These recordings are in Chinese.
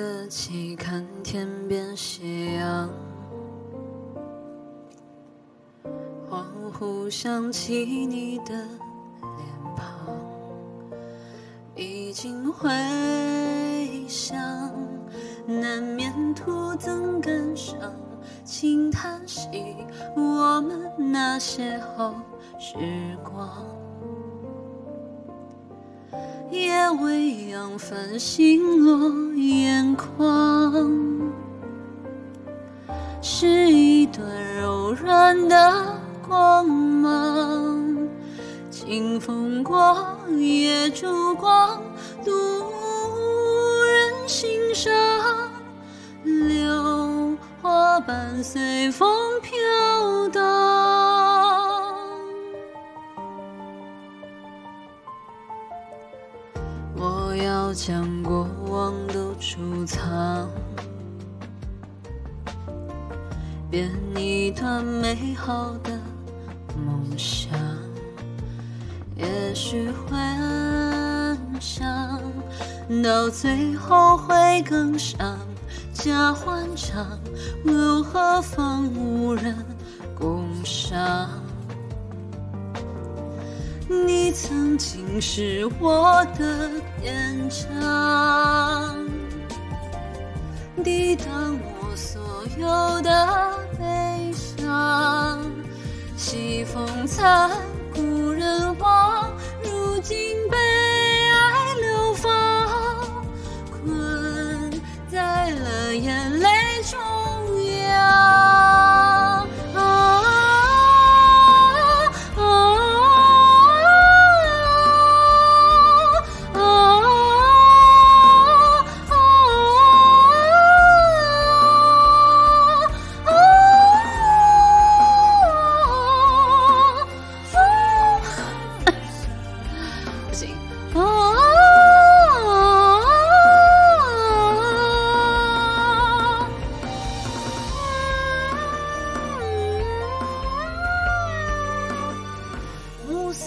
色起看天边斜阳，恍惚想起你的脸庞，已经回想，难免徒增感伤，轻叹息我们那邂逅时光。夜未央，繁星落眼眶，是一段柔软的光芒。清风过，夜烛光，路人欣赏，柳花瓣随风飘要将过往都储藏，编一段美好的梦想。也许幻想到最后会更伤，假欢畅，又何妨无人共赏？你曾经是我的篇章，抵挡我所有的悲伤。西风残，故人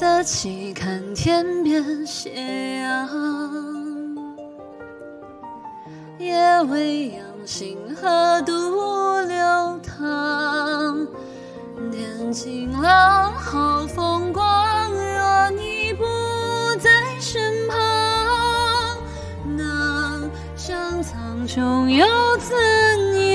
色起，看天边斜阳，夜未央，星河独流淌。点尽浪，好风光。若你不在身旁，那上苍穹又怎样？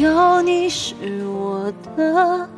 有你是我的